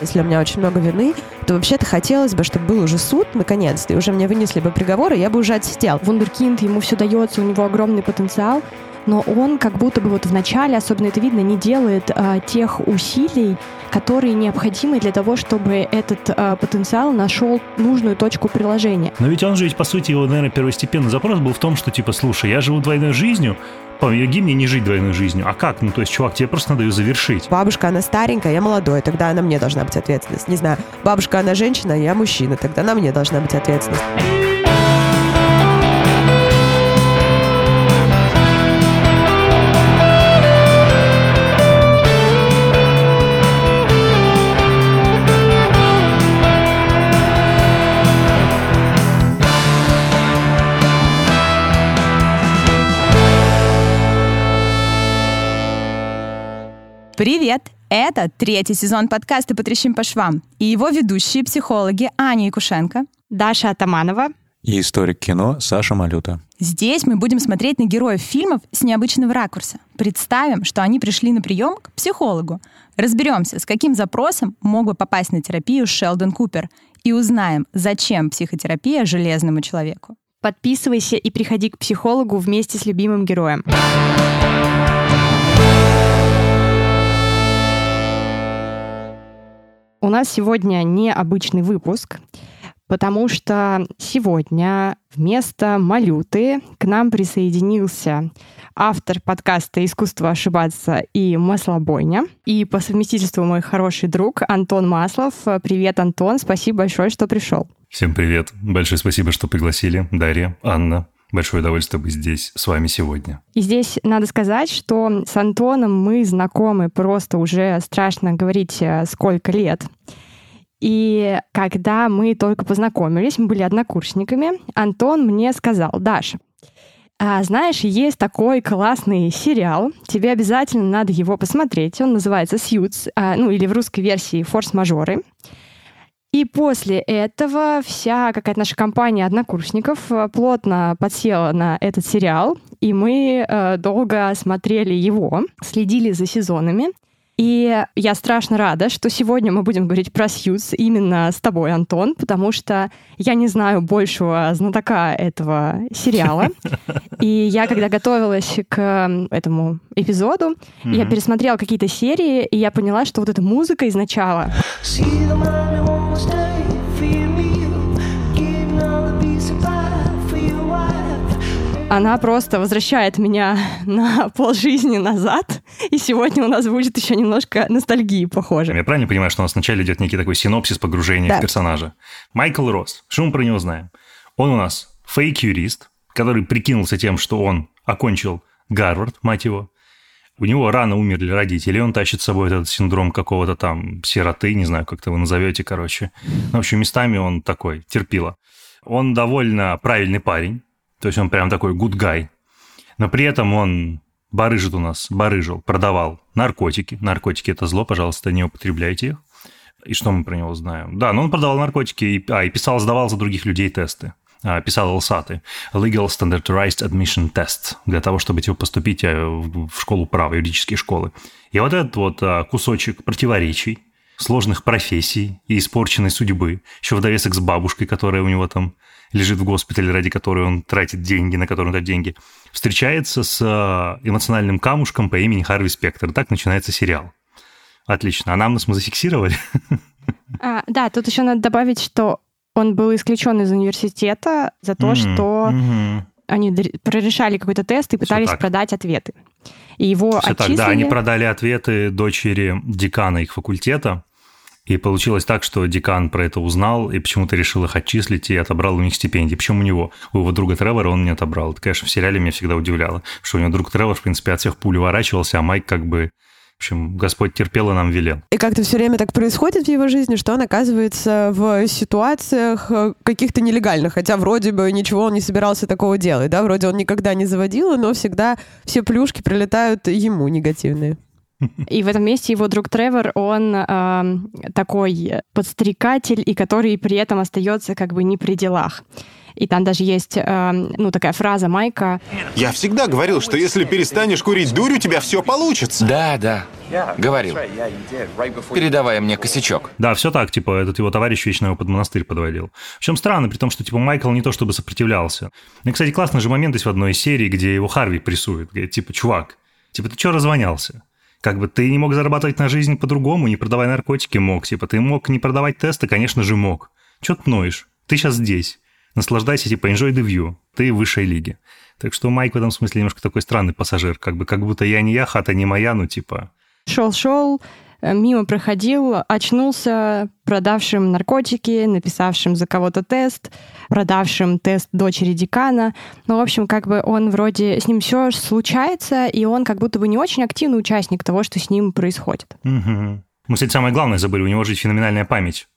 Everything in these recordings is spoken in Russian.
Если у меня очень много вины, то вообще-то хотелось бы, чтобы был уже суд, наконец-то, и уже мне вынесли бы приговор, и я бы уже отсидел. Вундеркинд, ему все дается, у него огромный потенциал, но он как будто бы вот в начале, особенно это видно, не делает а, тех усилий, которые необходимы для того, чтобы этот а, потенциал нашел нужную точку приложения. Но ведь он же ведь, по сути, его, наверное, первостепенный запрос был в том, что, типа, слушай, я живу двойной жизнью, помоги мне не жить двойной жизнью. А как? Ну, то есть, чувак, тебе просто надо ее завершить. Бабушка, она старенькая, я молодой, тогда она мне должна быть ответственность. Не знаю, бабушка, она женщина, я мужчина, тогда на мне должна быть ответственность. Привет! Это третий сезон подкаста «Потрещим по швам» и его ведущие психологи Аня Якушенко, Даша Атаманова и историк кино Саша Малюта. Здесь мы будем смотреть на героев фильмов с необычного ракурса. Представим, что они пришли на прием к психологу. Разберемся, с каким запросом мог бы попасть на терапию Шелдон Купер и узнаем, зачем психотерапия железному человеку. Подписывайся и приходи к психологу вместе с любимым героем. У нас сегодня необычный выпуск, потому что сегодня вместо Малюты к нам присоединился автор подкаста «Искусство ошибаться» и «Маслобойня». И по совместительству мой хороший друг Антон Маслов. Привет, Антон, спасибо большое, что пришел. Всем привет. Большое спасибо, что пригласили. Дарья, Анна, Большое удовольствие быть здесь с вами сегодня. И здесь надо сказать, что с Антоном мы знакомы просто уже страшно говорить э, сколько лет. И когда мы только познакомились, мы были однокурсниками, Антон мне сказал, Даша, а, знаешь, есть такой классный сериал, тебе обязательно надо его посмотреть. Он называется «Сьюз», а, ну или в русской версии «Форс-мажоры». И после этого вся какая-то наша компания однокурсников э, плотно подсела на этот сериал, и мы э, долго смотрели его, следили за сезонами. И я страшно рада, что сегодня мы будем говорить про Сьюз именно с тобой, Антон, потому что я не знаю большего знатока этого сериала. И я, когда готовилась к этому эпизоду, mm-hmm. я пересмотрела какие-то серии, и я поняла, что вот эта музыка из начала... она просто возвращает меня на полжизни назад, и сегодня у нас будет еще немножко ностальгии, похоже. Я правильно понимаю, что у нас вначале идет некий такой синопсис погружения да. в персонажа? Майкл Росс, что мы про него знаем? Он у нас фейк-юрист, который прикинулся тем, что он окончил Гарвард, мать его, у него рано умерли родители, он тащит с собой этот синдром какого-то там сироты, не знаю, как это вы назовете, короче. Ну, в общем, местами он такой, терпила. Он довольно правильный парень, то есть он прям такой good guy. Но при этом он барыжит у нас, барыжил, продавал наркотики. Наркотики – это зло, пожалуйста, не употребляйте их. И что мы про него знаем? Да, но он продавал наркотики и, а, и писал, сдавал за других людей тесты. А, писал ЛСАТы. Legal Standardized Admission Test. Для того, чтобы типа, поступить э, в школу права, юридические школы. И вот этот вот а, кусочек противоречий, сложных профессий и испорченной судьбы, еще в довесок с бабушкой, которая у него там лежит в госпитале, ради которой он тратит деньги, на которые он тратит деньги, встречается с э, эмоциональным камушком по имени Харви Спектр. Так начинается сериал. Отлично. А нам нас мы зафиксировали? А, да, тут еще надо добавить, что он был исключен из университета за то, mm-hmm. что mm-hmm. они прорешали какой-то тест и пытались продать ответы. И его Все отчислили... так, да, они продали ответы дочери декана их факультета, и получилось так, что декан про это узнал и почему-то решил их отчислить и отобрал у них стипендии. Причем у него, у его друга Тревора он не отобрал. Это, конечно, в сериале меня всегда удивляло, что у него друг Тревор, в принципе, от всех пуль уворачивался, а Майк как бы в общем, Господь терпел и нам велел. И как-то все время так происходит в его жизни, что он оказывается в ситуациях э, каких-то нелегальных, хотя вроде бы ничего он не собирался такого делать, да, вроде он никогда не заводил, но всегда все плюшки прилетают ему негативные. И в этом месте его друг Тревор, он э, такой подстрекатель, и который при этом остается как бы не при делах. И там даже есть, э, ну, такая фраза Майка. Я всегда говорил, что если перестанешь курить дурь, у тебя все получится. Да, да. Говорил. Передавая мне косячок. Да, все так, типа, этот его товарищ вечно его под монастырь подводил. В чем странно, при том, что, типа, Майкл не то чтобы сопротивлялся. И, кстати, классный же момент есть в одной из серий, где его Харви прессует. Говорит, типа, чувак, типа, ты что развонялся? Как бы ты не мог зарабатывать на жизнь по-другому, не продавая наркотики мог. Типа, ты мог не продавать тесты, конечно же, мог. Че ты ноешь? Ты сейчас здесь. Наслаждайся, типа, enjoy the view. Ты в высшей лиге. Так что Майк в этом смысле немножко такой странный пассажир. Как бы, как будто я не я, хата не моя, ну, типа... Шел-шел, мимо проходил, очнулся продавшим наркотики, написавшим за кого-то тест, продавшим тест дочери декана. Ну, в общем, как бы он вроде... С ним все случается, и он как будто бы не очень активный участник того, что с ним происходит. Угу. Мы, кстати, самое главное забыли. У него же феноменальная память.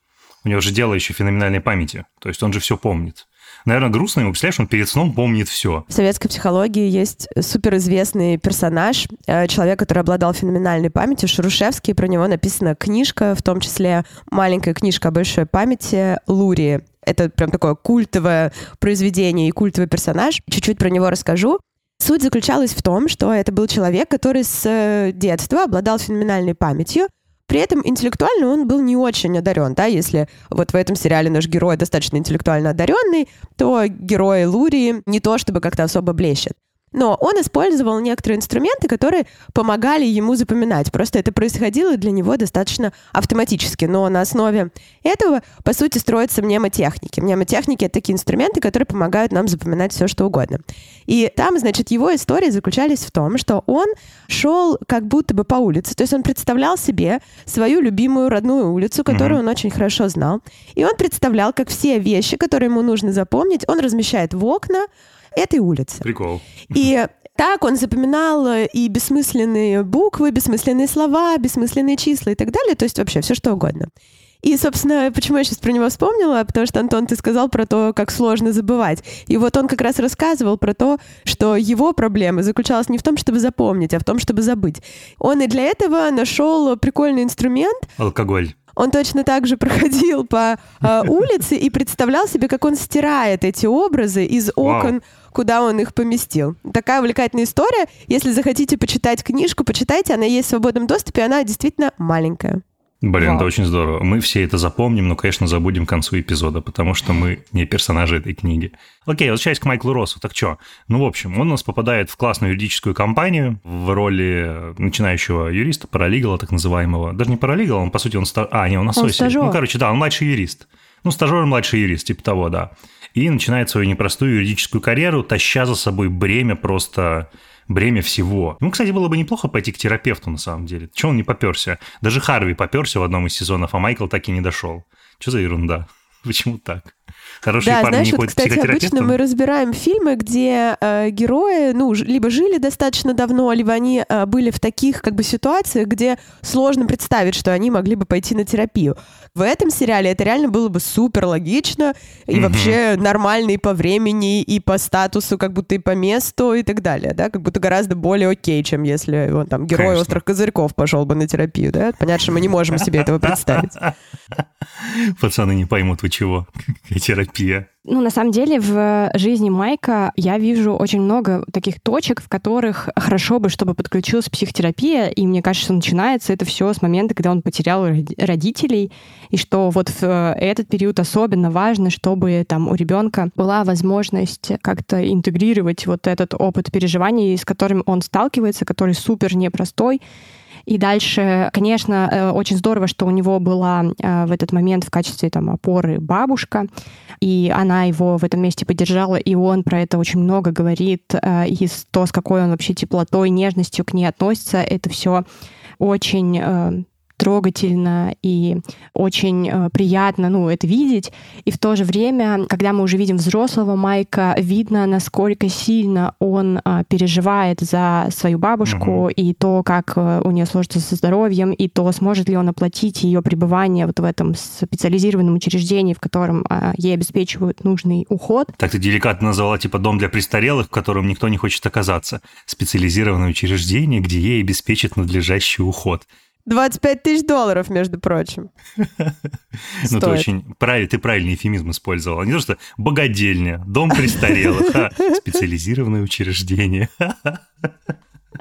У него же дело еще феноменальной памяти. То есть он же все помнит наверное, грустно ему, представляешь, он перед сном помнит все. В советской психологии есть суперизвестный персонаж, э, человек, который обладал феноменальной памятью, Шарушевский, про него написана книжка, в том числе маленькая книжка о большой памяти Лури. Это прям такое культовое произведение и культовый персонаж. Чуть-чуть про него расскажу. Суть заключалась в том, что это был человек, который с э, детства обладал феноменальной памятью, при этом интеллектуально он был не очень одарен, да, если вот в этом сериале наш герой достаточно интеллектуально одаренный, то герой Лури не то чтобы как-то особо блещет. Но он использовал некоторые инструменты, которые помогали ему запоминать. Просто это происходило для него достаточно автоматически. Но на основе этого, по сути, строятся мнемотехники. Мнемотехники — это такие инструменты, которые помогают нам запоминать все, что угодно. И там, значит, его истории заключались в том, что он шел как будто бы по улице. То есть он представлял себе свою любимую родную улицу, которую mm-hmm. он очень хорошо знал. И он представлял, как все вещи, которые ему нужно запомнить, он размещает в окна, этой улицы. Прикол. И так он запоминал э, и бессмысленные буквы, бессмысленные слова, бессмысленные числа и так далее, то есть вообще все что угодно. И, собственно, почему я сейчас про него вспомнила? Потому что, Антон, ты сказал про то, как сложно забывать. И вот он как раз рассказывал про то, что его проблема заключалась не в том, чтобы запомнить, а в том, чтобы забыть. Он и для этого нашел прикольный инструмент. Алкоголь. Он точно так же проходил по э, улице и представлял себе, как он стирает эти образы из окон куда он их поместил. Такая увлекательная история. Если захотите почитать книжку, почитайте. Она есть в свободном доступе, она действительно маленькая. Блин, Вау. это очень здорово. Мы все это запомним, но, конечно, забудем к концу эпизода, потому что мы не персонажи этой книги. Окей, возвращаясь к Майклу Россу, так что? Ну, в общем, он у нас попадает в классную юридическую компанию в роли начинающего юриста, паралигала так называемого. Даже не паралигала, он, по сути, он... Ста... А, не, он ассоциат. Ну, короче, да, он младший юрист. Ну, стажер, младший юрист, типа того, да и начинает свою непростую юридическую карьеру, таща за собой бремя просто бремя всего. Ну, кстати, было бы неплохо пойти к терапевту на самом деле. Чего он не поперся? Даже Харви поперся в одном из сезонов, а Майкл так и не дошел. Что за ерунда? Почему так? Хорошие да, парни знаешь, не вот, кстати, обычно мы разбираем фильмы, где э, герои, ну, либо жили достаточно давно, либо они э, были в таких как бы ситуациях, где сложно представить, что они могли бы пойти на терапию. В этом сериале это реально было бы супер логично и mm вообще нормально и по времени, и по статусу, как будто и по месту и так далее, да, как будто гораздо более окей, чем если он там герой Конечно. острых козырьков пошел бы на терапию, да. Понятно, что мы не можем себе этого представить. Пацаны не поймут, вы чего. Терапия. Ну, на самом деле, в жизни Майка я вижу очень много таких точек, в которых хорошо бы, чтобы подключилась психотерапия, и мне кажется, что начинается это все с момента, когда он потерял родителей, и что вот в э, этот период особенно важно, чтобы там у ребенка была возможность как-то интегрировать вот этот опыт переживаний, с которым он сталкивается, который супер непростой, и дальше, конечно, э, очень здорово, что у него была э, в этот момент в качестве там, опоры бабушка, и она его в этом месте поддержала, и он про это очень много говорит, э, и то, с какой он вообще теплотой, нежностью к ней относится, это все очень трогательно и очень э, приятно, ну, это видеть. И в то же время, когда мы уже видим взрослого Майка, видно, насколько сильно он э, переживает за свою бабушку угу. и то, как э, у нее сложится со здоровьем, и то, сможет ли он оплатить ее пребывание вот в этом специализированном учреждении, в котором ей обеспечивают нужный уход. Так ты деликатно назвала типа дом для престарелых, в котором никто не хочет оказаться. Специализированное учреждение, где ей обеспечат надлежащий уход. 25 тысяч долларов, между прочим. Ну, ты очень правильный, ты правильный эфемизм использовал. Не то, что богадельня, дом престарелых, специализированное учреждение.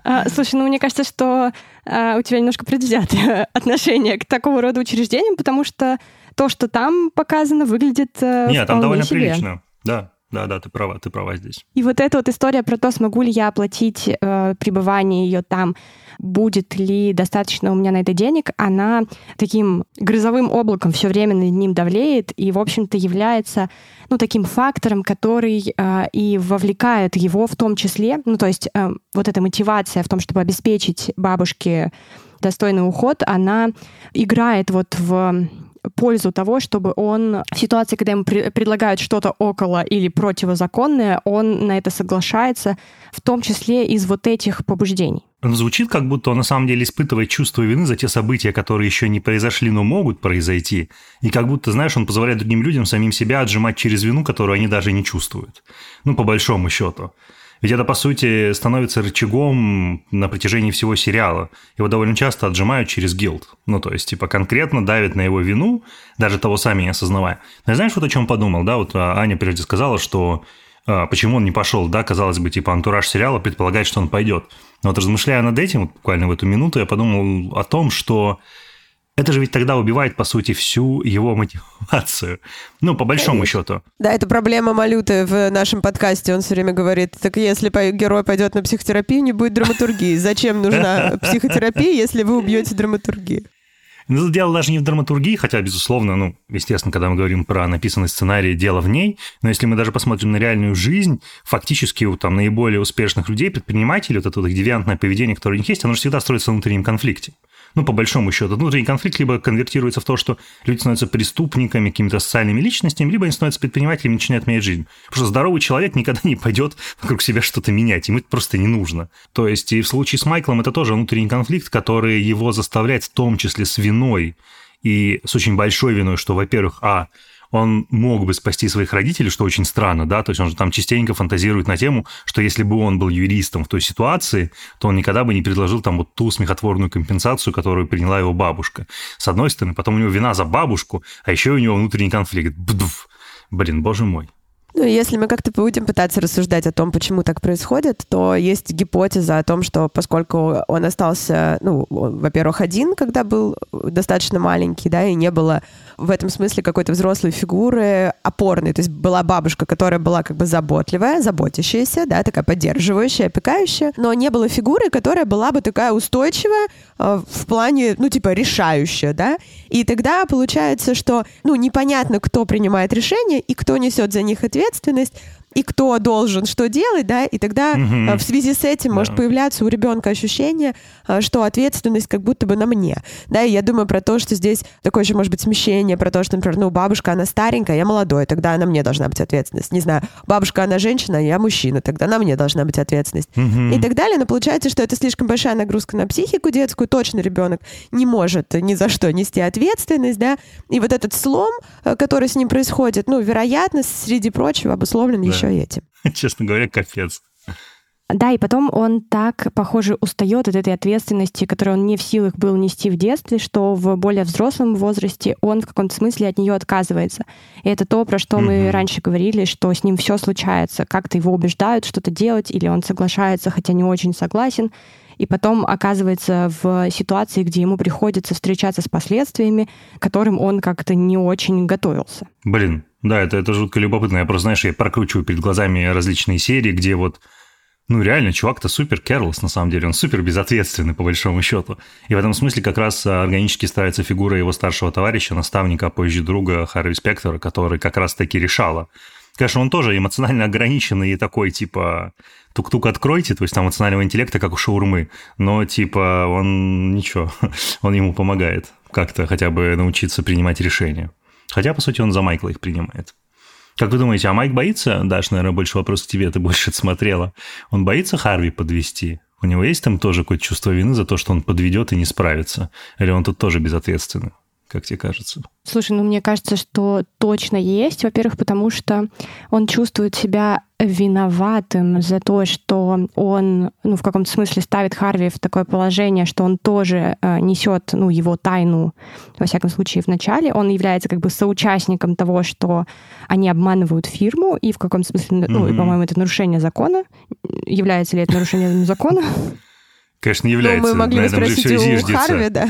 А, слушай, ну мне кажется, что а, у тебя немножко предвзятое отношение к такого рода учреждениям, потому что то, что там показано, выглядит э, Нет, там довольно себе. прилично, да. Да, да, ты права, ты права здесь. И вот эта вот история про то, смогу ли я оплатить э, пребывание ее там, будет ли достаточно у меня на это денег, она таким грозовым облаком все время над ним давлеет и, в общем-то, является ну, таким фактором, который э, и вовлекает его в том числе, ну, то есть э, вот эта мотивация в том, чтобы обеспечить бабушке достойный уход, она играет вот в пользу того, чтобы он в ситуации, когда ему предлагают что-то около или противозаконное, он на это соглашается, в том числе из вот этих побуждений. Он звучит, как будто он на самом деле испытывает чувство вины за те события, которые еще не произошли, но могут произойти. И как будто, знаешь, он позволяет другим людям самим себя отжимать через вину, которую они даже не чувствуют. Ну, по большому счету. Ведь это, по сути, становится рычагом на протяжении всего сериала. Его довольно часто отжимают через гилд. Ну, то есть, типа, конкретно давят на его вину, даже того сами не осознавая. Но знаешь, вот о чем подумал, да? Вот а, Аня прежде сказала, что а, почему он не пошел, да, казалось бы, типа, антураж сериала предполагает, что он пойдет. Но вот размышляя над этим, буквально в эту минуту, я подумал о том, что это же ведь тогда убивает, по сути, всю его мотивацию. Ну, по большому счету. Да, это проблема Малюты в нашем подкасте. Он все время говорит, так если герой пойдет на психотерапию, не будет драматургии. Зачем нужна психотерапия, если вы убьете драматургию? Ну, дело даже не в драматургии, хотя, безусловно, ну, естественно, когда мы говорим про написанный сценарий, дело в ней, но если мы даже посмотрим на реальную жизнь, фактически у там наиболее успешных людей, предпринимателей, вот это вот девиантное поведение, которое у них есть, оно же всегда строится в внутреннем конфликте ну, по большому счету, внутренний конфликт либо конвертируется в то, что люди становятся преступниками, какими-то социальными личностями, либо они становятся предпринимателями и начинают менять жизнь. Потому что здоровый человек никогда не пойдет вокруг себя что-то менять, ему это просто не нужно. То есть и в случае с Майклом это тоже внутренний конфликт, который его заставляет в том числе с виной и с очень большой виной, что, во-первых, а, он мог бы спасти своих родителей, что очень странно, да, то есть он же там частенько фантазирует на тему, что если бы он был юристом в той ситуации, то он никогда бы не предложил там вот ту смехотворную компенсацию, которую приняла его бабушка. С одной стороны, потом у него вина за бабушку, а еще у него внутренний конфликт. Бдуф. Блин, боже мой. Ну, если мы как-то будем пытаться рассуждать о том, почему так происходит, то есть гипотеза о том, что поскольку он остался, ну, во-первых, один, когда был достаточно маленький, да, и не было в этом смысле какой-то взрослой фигуры опорной. То есть была бабушка, которая была как бы заботливая, заботящаяся, да, такая поддерживающая, опекающая, но не было фигуры, которая была бы такая устойчивая э, в плане, ну, типа, решающая, да. И тогда получается, что, ну, непонятно, кто принимает решения и кто несет за них ответственность, и кто должен что делать, да, и тогда угу. в связи с этим да. может появляться у ребенка ощущение, э, что ответственность как будто бы на мне, да, и я думаю про то, что здесь такое же может быть смещение, про то, что, например, ну, бабушка, она старенькая, я молодой, тогда она мне должна быть ответственность, не знаю, бабушка, она женщина, я мужчина, тогда на мне должна быть ответственность, угу. и так далее, но получается, что это слишком большая нагрузка на психику детскую, точно ребенок не может ни за что нести ответственность, да, и вот этот слом, э, который с ним происходит, ну, вероятно, среди прочего обусловлен да. еще и этим. Честно говоря, капец. Да, и потом он так, похоже, устает от этой ответственности, которую он не в силах был нести в детстве, что в более взрослом возрасте он в каком-то смысле от нее отказывается. И это то, про что mm-hmm. мы раньше говорили, что с ним все случается. Как-то его убеждают что-то делать, или он соглашается, хотя не очень согласен. И потом оказывается в ситуации, где ему приходится встречаться с последствиями, к которым он как-то не очень готовился. Блин, да, это, это жутко любопытно. Я просто, знаешь, я прокручиваю перед глазами различные серии, где вот ну, реально, чувак-то супер керлс, на самом деле. Он супер безответственный, по большому счету. И в этом смысле как раз органически ставится фигура его старшего товарища, наставника, а позже друга Харви Спектора, который как раз-таки решала. Конечно, он тоже эмоционально ограниченный и такой, типа, тук-тук откройте, то есть там эмоционального интеллекта, как у шаурмы. Но, типа, он ничего, он ему помогает как-то хотя бы научиться принимать решения. Хотя, по сути, он за Майкла их принимает. Как вы думаете, а Майк боится? Даш, наверное, больше вопрос к тебе, ты больше смотрела. Он боится Харви подвести? У него есть там тоже какое-то чувство вины за то, что он подведет и не справится? Или он тут тоже безответственный? Как тебе кажется? Слушай, ну мне кажется, что точно есть. Во-первых, потому что он чувствует себя виноватым за то, что он, ну, в каком-то смысле ставит Харви в такое положение, что он тоже э, несет, ну, его тайну, во всяком случае, в начале. Он является как бы соучастником того, что они обманывают фирму, и в каком смысле, ну, mm-hmm. по-моему, это нарушение закона. Является ли это нарушением закона? Конечно, не является. Ну, мы могли На бы этом же спросить все у зиждется. Харви, да.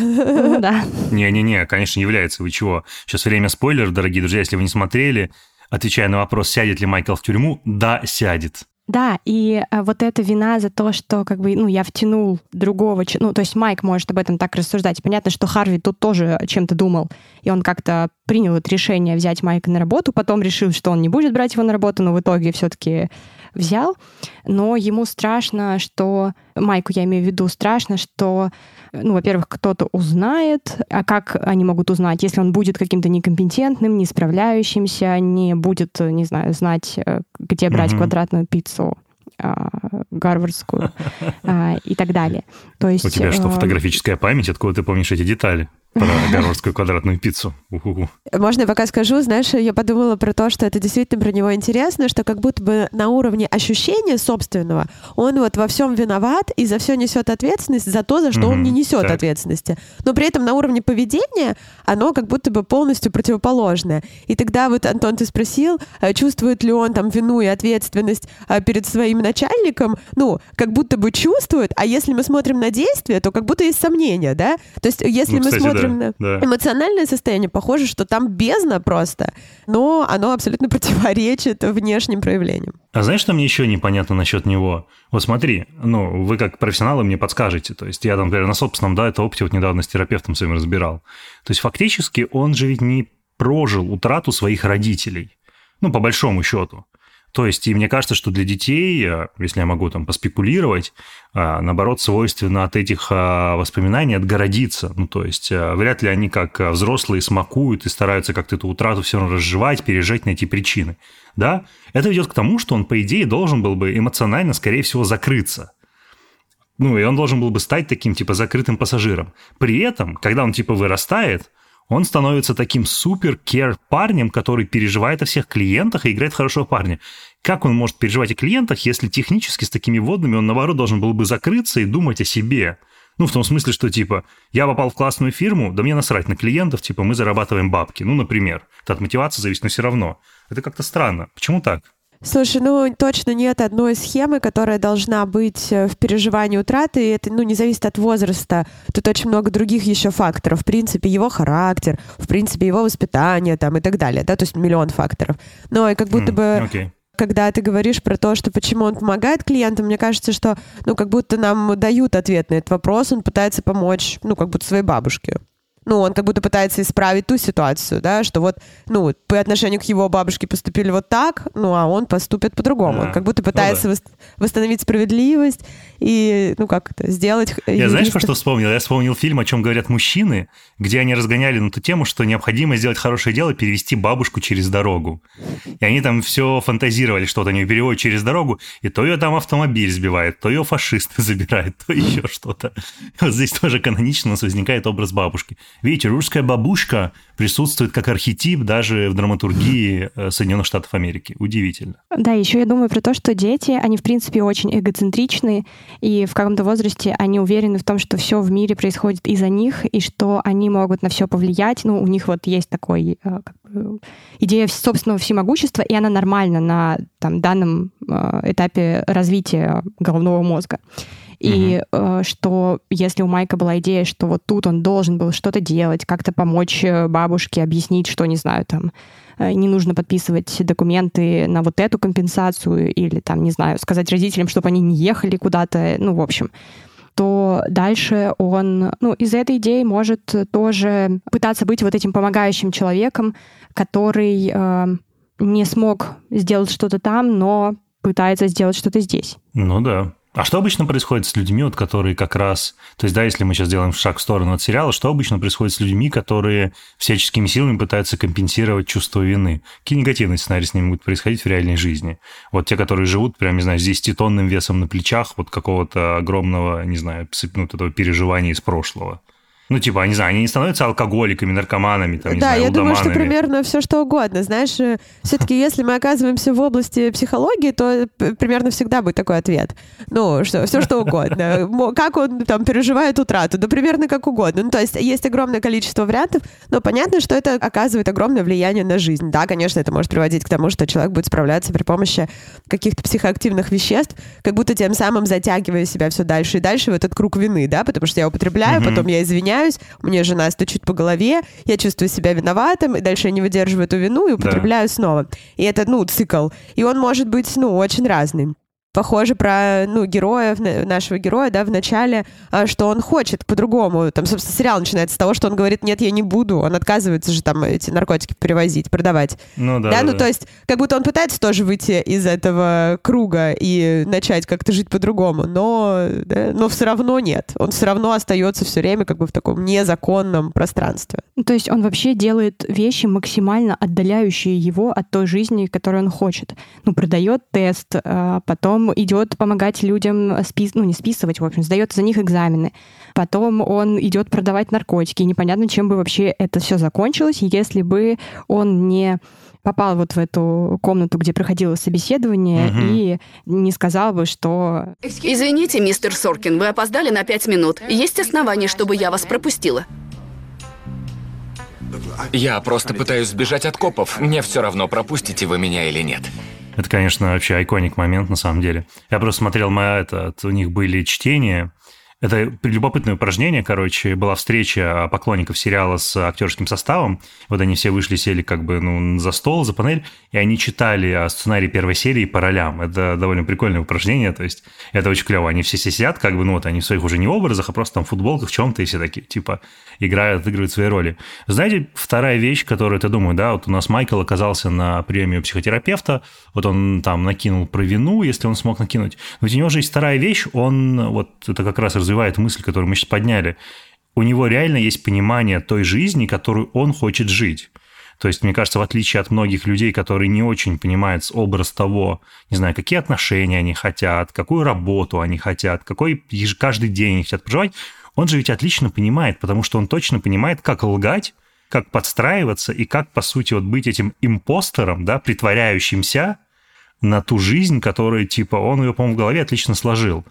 Да. Не-не-не, конечно, не является. Вы чего? Сейчас время спойлеров, дорогие друзья. Если вы не смотрели, отвечая на вопрос, сядет ли Майкл в тюрьму, да, сядет. Да, и а, вот эта вина за то, что как бы, ну, я втянул другого, ну, то есть Майк может об этом так рассуждать. Понятно, что Харви тут тоже о чем-то думал, и он как-то принял это решение взять Майка на работу, потом решил, что он не будет брать его на работу, но в итоге все-таки взял. Но ему страшно, что... Майку я имею в виду страшно, что ну, во-первых, кто-то узнает, а как они могут узнать, если он будет каким-то некомпетентным, не справляющимся, не будет, не знаю, знать, э, где брать Мгм. квадратную пиццу а, гарвардскую а, и так далее. То есть, У тебя что, э, фотографическая память? Откуда ты помнишь эти детали? Про гарвардскую квадратную пиццу. Уху. Можно я пока скажу, знаешь, я подумала про то, что это действительно про него интересно, что как будто бы на уровне ощущения собственного он вот во всем виноват и за все несет ответственность за то, за что он Мгм, не несет так. ответственности. Но при этом на уровне поведения оно как будто бы полностью противоположное. И тогда вот, Антон, ты спросил, э, чувствует ли он там вину и ответственность э, перед своим начальником. Ну, как будто бы чувствует, а если мы смотрим на действия, то как будто есть сомнения, да? То есть если Ну, мы кстати, смотрим да, да. эмоциональное состояние, похоже, что там бездна просто, но оно абсолютно противоречит внешним проявлениям. А знаешь, что мне еще непонятно насчет него? Вот смотри, ну, вы как профессионалы мне подскажете. То есть я, там, например, на собственном, да, это опыте вот недавно с терапевтом своим разбирал. То есть фактически он же ведь не прожил утрату своих родителей. Ну, по большому счету. То есть, и мне кажется, что для детей, э, если я могу там поспекулировать, а, наоборот, свойственно от этих а, воспоминаний отгородиться. Ну, то есть, вряд ли они, как взрослые, смакуют и стараются как-то эту утрату все равно разжевать, пережить, найти причины. Да? Это ведет к тому, что он, по идее, должен был бы эмоционально, скорее всего, закрыться. Ну, и он должен был бы стать таким, типа, закрытым пассажиром. При этом, когда он, типа, вырастает, он становится таким супер-кер парнем, который переживает о всех клиентах и играет хорошего парня. Как он может переживать о клиентах, если технически с такими водными он, наоборот, должен был бы закрыться и думать о себе? Ну, в том смысле, что, типа, я попал в классную фирму, да мне насрать на клиентов, типа, мы зарабатываем бабки. Ну, например. Это от мотивации зависит, но все равно. Это как-то странно. Почему так? Слушай, ну точно нет одной схемы, которая должна быть э, в переживании утраты. И это ну, не зависит от возраста. Тут очень много других еще факторов. В принципе, его характер, в принципе, его воспитание там, и так далее. Да? То есть миллион факторов. Но и как будто М, бы Окей. когда ты говоришь про то, что почему он помогает клиентам, мне кажется, что, ну, как будто нам дают ответ на этот вопрос, он пытается помочь, ну, как будто своей бабушке. Ну, он как будто пытается исправить ту ситуацию, да, что вот, ну, по отношению к его бабушке поступили вот так, ну, а он поступит по-другому. А, Он как будто ну пытается да. вос- восстановить справедливость и, ну, как это, сделать... Я знаешь, юристов- про что вспомнил? Я вспомнил фильм «О чем говорят мужчины», где они разгоняли на ту тему, что необходимо сделать хорошее дело, перевести бабушку через дорогу. И они там все фантазировали, что-то они ее переводят через дорогу, и то ее там автомобиль сбивает, то ее фашисты забирают, то еще что-то. Вот здесь тоже канонично у нас возникает образ бабушки. Видите, русская бабушка присутствует как архетип даже в драматургии э, Соединенных Штатов Америки. Удивительно. Да, еще я думаю про то, что дети, они, в принципе, очень эгоцентричны, и в каком-то возрасте они уверены в том, что все в мире происходит из-за них, и что они могут на все повлиять. Ну, у них вот есть такой э, как бы, идея собственного всемогущества, и она нормальна на там, данном э, этапе развития головного мозга. И э, что если у Майка была идея, что вот тут он должен был что-то делать, как-то помочь э, бабушке, объяснить, что, не знаю, там, э, не нужно подписывать документы на вот эту компенсацию или, там, не знаю, сказать родителям, чтобы они не ехали куда-то, ну, в общем, то дальше он, ну, из этой идеи может тоже пытаться быть вот этим помогающим человеком, который э, не смог сделать что-то там, но пытается сделать что-то здесь. Ну да. А что обычно происходит с людьми, вот, которые как раз... То есть, да, если мы сейчас делаем шаг в сторону от сериала, что обычно происходит с людьми, которые всяческими силами пытаются компенсировать чувство вины? Какие негативные сценарии с ними будут происходить в реальной жизни? Вот те, которые живут, прям, не знаю, с 10-тонным весом на плечах, вот какого-то огромного, не знаю, ну, этого переживания из прошлого. Ну, типа, не знаю, они не становятся алкоголиками, наркоманами, там, не да, знаю, я думаю, что примерно все что угодно. Знаешь, э, все-таки если мы оказываемся в области психологии, то п- примерно всегда будет такой ответ. Ну, что, все что угодно. Как он там переживает утрату, да примерно как угодно. Ну, то есть есть огромное количество вариантов, но понятно, что это оказывает огромное влияние на жизнь. Да, конечно, это может приводить к тому, что человек будет справляться при помощи каких-то психоактивных веществ, как будто тем самым затягивая себя все дальше и дальше в этот круг вины, да, потому что я употребляю, потом я извиняюсь, мне жена стучит по голове, я чувствую себя виноватым, и дальше я не выдерживаю эту вину и употребляю снова. И это, ну, цикл. И он может быть, ну, очень разный. Похоже про, ну, героя, нашего героя, да, в начале, а, что он хочет по-другому. Там, собственно, сериал начинается с того, что он говорит, нет, я не буду. Он отказывается же там эти наркотики перевозить, продавать. Ну, да, Да, да, ну да. то есть, как будто он пытается тоже выйти из этого круга и начать как-то жить по-другому, но, да, но все равно нет. Он все равно остается все время как бы в таком незаконном пространстве. Ну, То есть он вообще делает вещи максимально отдаляющие его от той жизни, которую он хочет. Ну, продает тест, а потом идет помогать людям спис... ну, не списывать, в общем, сдает за них экзамены. Потом он идет продавать наркотики. И непонятно, чем бы вообще это все закончилось, если бы он не попал вот в эту комнату, где проходило собеседование, Мгм. и не сказал бы, что Извините, мистер Соркин, вы опоздали на пять минут. Есть основания, чтобы я вас пропустила? Я просто пытаюсь сбежать от копов. Мне все равно, пропустите вы меня или нет. Это, конечно, вообще айконик момент, на самом деле. Я просто смотрел, моя, это, у них были чтения, это любопытное упражнение, короче, была встреча поклонников сериала с актерским составом. Вот они все вышли, сели как бы ну, за стол, за панель, и они читали а, сценарий первой серии по ролям. Это довольно прикольное упражнение, то есть это очень клево. Они все сидят, как бы, ну вот они в своих уже не образах, а просто там в футболках, в чем-то, и все такие, типа, играют, отыгрывают свои роли. Знаете, вторая вещь, которую я думаю, да, вот у нас Майкл оказался на приеме у психотерапевта, вот он там накинул про вину, если он смог накинуть. Но ведь у него же есть вторая вещь, он, вот это как раз развивает мысль, которую мы сейчас подняли. У него реально есть понимание той жизни, которую он хочет жить. То есть, мне кажется, в отличие от многих людей, которые не очень понимают образ того, не знаю, какие отношения они хотят, какую работу они хотят, какой каждый день они хотят проживать, он же ведь отлично понимает, потому что он точно понимает, как лгать, как подстраиваться и как, по сути, вот быть этим импостером, да, притворяющимся на ту жизнь, которую, типа, он ее, по-моему, в голове отлично сложил.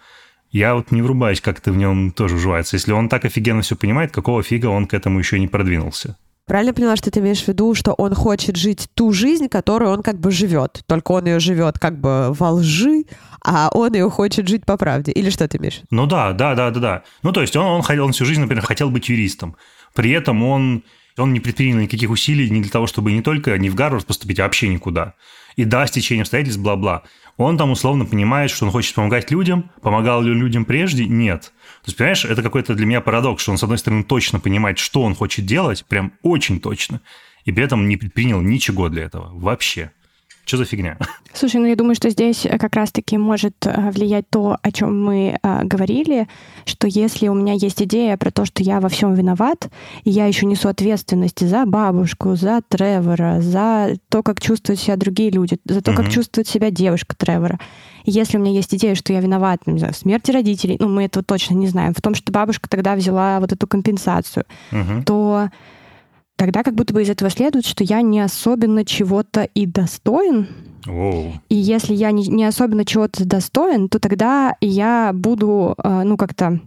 Я вот не врубаюсь, как это в нем тоже уживается. Если он так офигенно все понимает, какого фига он к этому еще не продвинулся? Правильно поняла, что ты имеешь в виду, что он хочет жить ту жизнь, которую он как бы живет. Только он ее живет как бы во лжи, а он ее хочет жить по правде. Или что ты имеешь? Ну да, да, да, да, да. Ну то есть он, он, хотел, он всю жизнь, например, хотел быть юристом. При этом он, он не предпринял никаких усилий не для того, чтобы не только не в Гарвард поступить, а вообще никуда. И да, с течением обстоятельств, бла-бла. Он там условно понимает, что он хочет помогать людям. Помогал ли людям прежде? Нет. То есть, понимаешь, это какой-то для меня парадокс, что он, с одной стороны, точно понимает, что он хочет делать, прям очень точно, и при этом не предпринял ничего для этого. Вообще. Что за фигня? Слушай, ну я думаю, что здесь э, как раз-таки может э, влиять то, о чем мы э, говорили, что если у меня есть идея про то, что я во всем виноват, и я еще несу ответственность за бабушку, за Тревора, за то, как чувствуют себя другие люди, за то, как Мгм. чувствует себя девушка Тревора. И если у меня есть идея, что я виноват, не знаю, в смерти родителей, ну мы этого точно не знаем, в том, что бабушка тогда взяла вот эту компенсацию, Мгм. то тогда как будто бы из этого следует, что я не особенно чего-то и достоин, Воу. и если я не, не особенно чего-то достоин, то тогда я буду, э, ну, как-то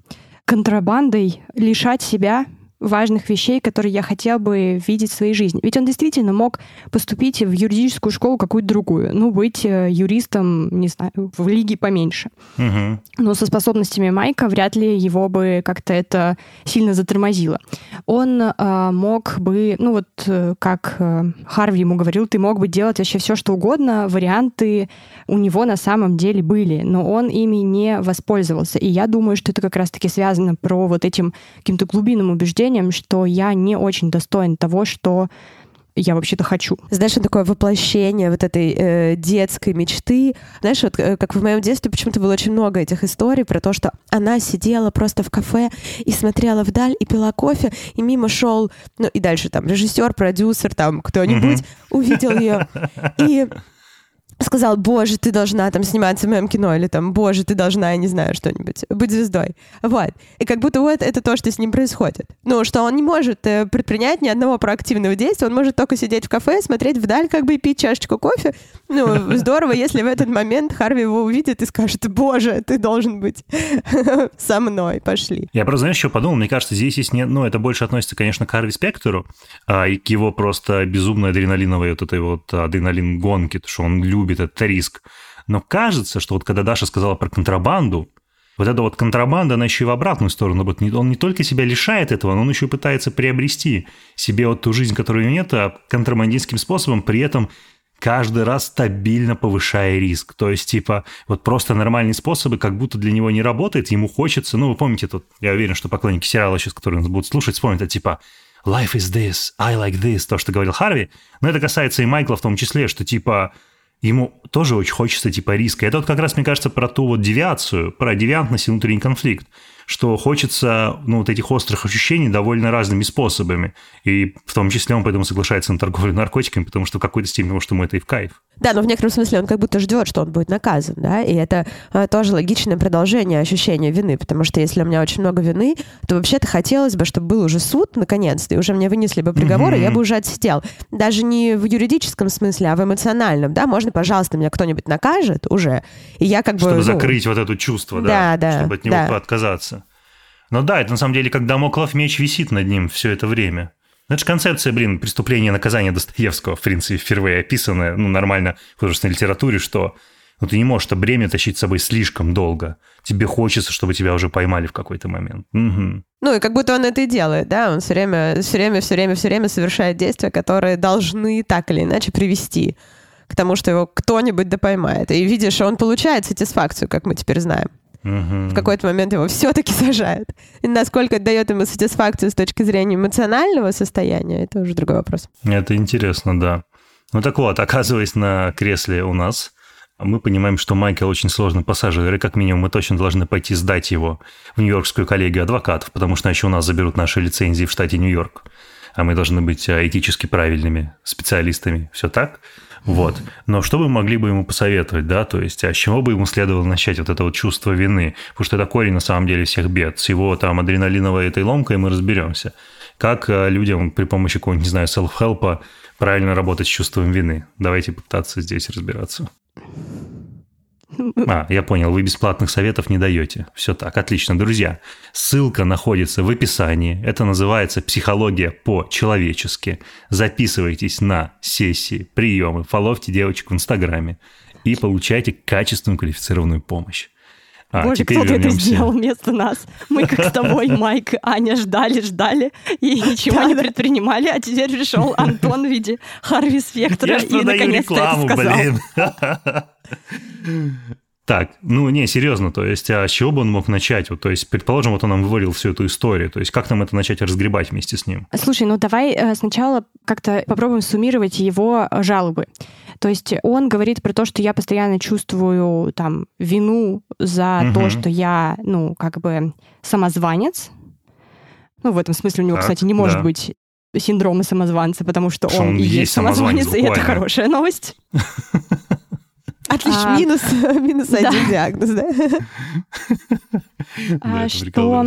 контрабандой лишать себя важных вещей, которые я хотел бы видеть в своей жизни. Ведь он действительно мог поступить в юридическую школу какую-то другую, ну, быть э, юристом, не знаю, в лиге поменьше. Мгм. Но со способностями Майка вряд ли его бы как-то это сильно затормозило. Он э, мог бы, ну вот э, как э, Харви ему говорил, ты мог бы делать вообще все, что угодно, варианты у него на самом деле были, но он ими не воспользовался. И я думаю, что это как раз-таки связано про вот этим каким-то глубинным убеждением, что я не очень достоин того, что я вообще-то хочу. Знаешь, это такое воплощение вот этой э, детской мечты. Знаешь, вот э, как в моем детстве почему-то было очень много этих историй про то, что она сидела просто в кафе и смотрела вдаль и пила кофе, и мимо шел, ну и дальше там режиссер, продюсер, там кто-нибудь увидел ее и сказал, боже, ты должна там сниматься в моем кино, или там, боже, ты должна, я не знаю, что-нибудь, быть звездой. Вот. И как будто вот это то, что с ним происходит. Ну, что он не может э, предпринять ни одного проактивного действия, он может только сидеть в кафе, смотреть вдаль, как бы и пить чашечку кофе. Ну, здорово, если в этот момент Харви его увидит и скажет, боже, ты должен быть со мной, пошли. Я просто, знаешь, что подумал? Мне кажется, здесь есть, не, ну, это больше относится, конечно, к Харви Спектору, а, и к его просто безумной адреналиновой вот этой вот адреналин-гонке, что он любит этот риск. Но кажется, что вот когда Даша сказала про контрабанду, вот эта вот контрабанда, она еще и в обратную сторону. Вот он не только себя лишает этого, но он еще и пытается приобрести себе вот ту жизнь, которой нет, а контрабандистским способом, при этом каждый раз стабильно повышая риск. То есть, типа, вот просто нормальные способы как будто для него не работает, ему хочется, ну, вы помните, тут, я уверен, что поклонники сериала сейчас, которые нас будут слушать, вспомнят, это типа, life is this, I like this, то, что говорил Харви. Но это касается и Майкла в том числе, что, типа, ему тоже очень хочется типа риска. Это вот как раз, мне кажется, про ту вот девиацию, про девиантность и внутренний конфликт что хочется ну, вот этих острых ощущений довольно разными способами. И в том числе он поэтому соглашается на торговлю наркотиками, потому что в какой-то степени, может, ему это и в кайф. Да, но в некотором смысле он как будто ждет, что он будет наказан, да, и это а, тоже логичное продолжение ощущения вины, потому что если у меня очень много вины, то вообще-то хотелось бы, чтобы был уже суд, наконец-то, и уже мне вынесли бы приговор, mm-hmm. и я бы уже отсидел. Даже не в юридическом смысле, а в эмоциональном, да, можно, пожалуйста, меня кто-нибудь накажет уже, и я как чтобы бы... Чтобы ну, закрыть вот это чувство, да, да, да чтобы от него да. отказаться. Ну да, это на самом деле, как дамоклов меч висит над ним все это время. Ну, это же концепция, блин, преступления и наказания Достоевского, в принципе, впервые описанная, ну, нормально в художественной литературе, что ну, ты не можешь это бремя тащить с собой слишком долго. Тебе хочется, чтобы тебя уже поймали в какой-то момент. Угу. Ну, и как будто он это и делает, да, он все время, все время, все время, все время совершает действия, которые должны так или иначе привести к тому, что его кто-нибудь да поймает. И видишь, он получает сатисфакцию, как мы теперь знаем. Угу. В какой-то момент его все-таки сажают. И насколько это дает ему сатисфакцию с точки зрения эмоционального состояния, это уже другой вопрос. Это интересно, да. Ну так вот, оказываясь на кресле у нас, мы понимаем, что Майкл очень сложный пассажир, и как минимум мы точно должны пойти сдать его в Нью-Йоркскую коллегию адвокатов, потому что еще у нас заберут наши лицензии в штате Нью-Йорк, а мы должны быть а, этически правильными специалистами. Все так? Вот. Но что вы могли бы ему посоветовать, да, то есть, а с чего бы ему следовало начать вот это вот чувство вины? Потому что это корень на самом деле всех бед. С его там адреналиновой этой ломкой мы разберемся. Как э, людям при помощи какого-нибудь, не знаю, селф-хелпа правильно работать с чувством вины? Давайте пытаться здесь разбираться. А, я понял, вы бесплатных советов не даете. Все так, отлично. Друзья, ссылка находится в описании. Это называется «Психология по-человечески». Записывайтесь на сессии, приемы, фоловьте девочек в Инстаграме и получайте качественную квалифицированную помощь. А, Боже, кто вернемся. это сделал вместо нас? Мы как с тобой, Майк, Аня ждали, ждали и ничего не предпринимали, а теперь пришел Антон в виде Харви Спектра и наконец-то это сказал. Так, ну не, серьезно, то есть, а с чего бы он мог начать? Вот, то есть, предположим, вот он нам вывалил всю эту историю, то есть, как нам это начать разгребать вместе с ним? Слушай, ну давай э, сначала как-то попробуем суммировать его жалобы. То есть он говорит про то, что я постоянно чувствую там вину за угу. то, что я, ну, как бы самозванец. Ну, в этом смысле у него, так, кстати, не может да. быть синдрома самозванца, потому что, что он, он и есть самозванец, самозванец и это хорошая новость. Отлично, а, минус, минус один диагноз, да? А, что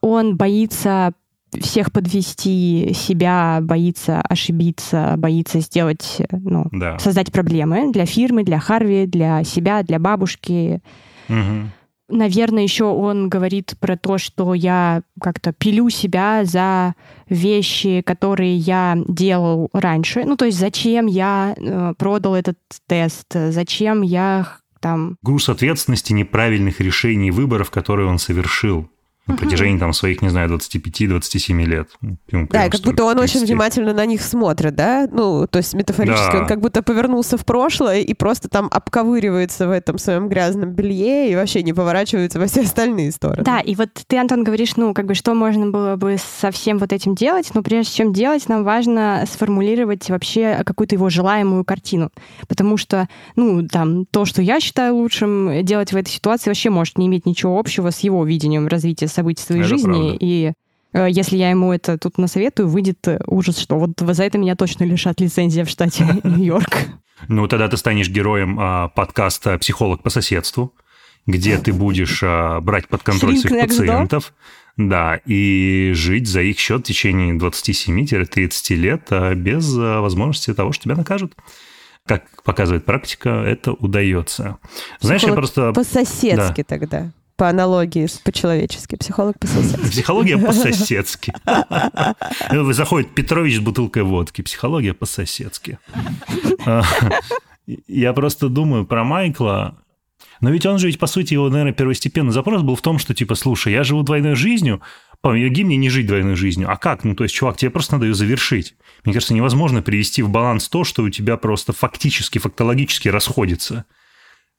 он боится всех подвести, себя боится ошибиться, боится сделать, ну, да. создать проблемы для фирмы, для Харви, для себя, для бабушки. Угу. Наверное, еще он говорит про то, что я как-то пилю себя за вещи, которые я делал раньше. Ну, то есть зачем я э, продал этот тест, зачем я там... Груз ответственности неправильных решений выборов, которые он совершил на протяжении там своих, не знаю, 25-27 лет. Ему да, как будто он 30. очень внимательно на них смотрит, да? Ну, то есть метафорически да. он как будто повернулся в прошлое и просто там обковыривается в этом своем грязном белье и вообще не поворачивается во все остальные стороны. Да, и вот ты, Антон, говоришь, ну, как бы, что можно было бы со всем вот этим делать, но прежде чем делать, нам важно сформулировать вообще какую-то его желаемую картину. Потому что, ну, там, то, что я считаю лучшим делать в этой ситуации, вообще может не иметь ничего общего с его видением развития событий своей Это жизни. Правда. И Э, если я ему это тут насоветую, выйдет э, ужас, что вот за это меня точно лишат лицензии в штате Нью-Йорк. Ну, тогда ты станешь героем а, подкаста «Психолог по соседству», где ты будешь а, брать под контроль своих пациентов. Да, и жить за их счет в течение 27-30 лет а, без а, возможности того, что тебя накажут. Как показывает практика, это удается. Знаешь, я просто... По-соседски да. тогда по аналогии по-человечески, психолог по-соседски. Психология по-соседски. Заходит Петрович с бутылкой водки, психология по-соседски. Я просто думаю про Майкла, но ведь он же ведь, по сути, его, наверное, первостепенный запрос был в том, что, типа, слушай, я живу двойной жизнью, помоги мне не жить двойной жизнью. А как? Ну, то есть, чувак, тебе просто надо ее завершить. Мне кажется, невозможно привести в баланс то, что у тебя просто фактически, фактологически расходится.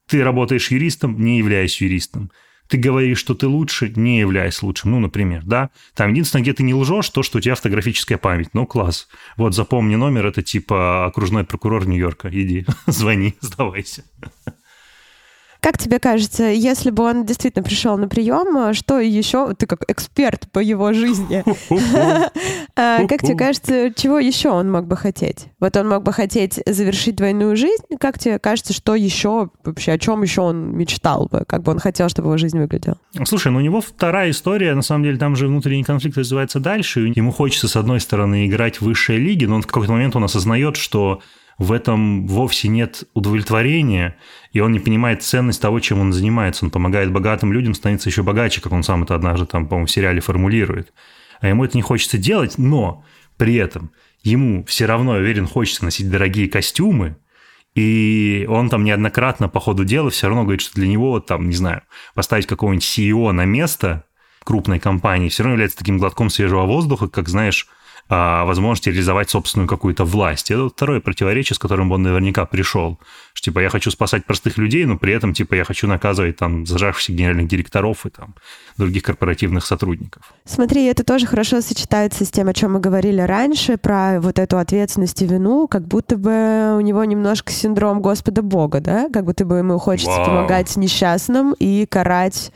Ты работаешь юристом, не являясь юристом ты говоришь, что ты лучше, не являясь лучшим. Ну, например, да. Там единственное, где ты не лжешь, то, что у тебя фотографическая память. Ну, класс. Вот запомни номер, это типа окружной прокурор Нью-Йорка. Иди, звони, сдавайся. Как тебе кажется, если бы он действительно пришел на прием, что еще, ты как эксперт по его жизни, а, как тебе кажется, чего еще он мог бы хотеть? Вот он мог бы хотеть завершить двойную жизнь. Как тебе кажется, что еще вообще, о чем еще он мечтал бы? Как бы он хотел, чтобы его жизнь выглядела? Слушай, ну у него вторая история, на самом деле, там же внутренний конфликт развивается дальше. Ему хочется, с одной стороны, играть в высшей лиге, но он в какой-то момент он осознает, что в этом вовсе нет удовлетворения, и он не понимает ценность того, чем он занимается. Он помогает богатым людям становиться еще богаче, как он сам это однажды там, по-моему, в сериале формулирует. А ему это не хочется делать, но при этом ему все равно, я уверен, хочется носить дорогие костюмы, и он там неоднократно по ходу дела все равно говорит, что для него, там, не знаю, поставить какого-нибудь CEO на место крупной компании все равно является таким глотком свежего воздуха, как, знаешь, а, возможности реализовать собственную какую-то власть. Это второе противоречие, с которым он наверняка пришел. Что, типа, я хочу спасать простых людей, но при этом, типа, я хочу наказывать там зажавшихся генеральных директоров и там других корпоративных сотрудников. Смотри, это тоже хорошо сочетается с тем, о чем мы говорили раньше, про вот эту ответственность и вину, как будто бы у него немножко синдром Господа Бога, да? Как будто бы ему хочется Вау. помогать несчастным и карать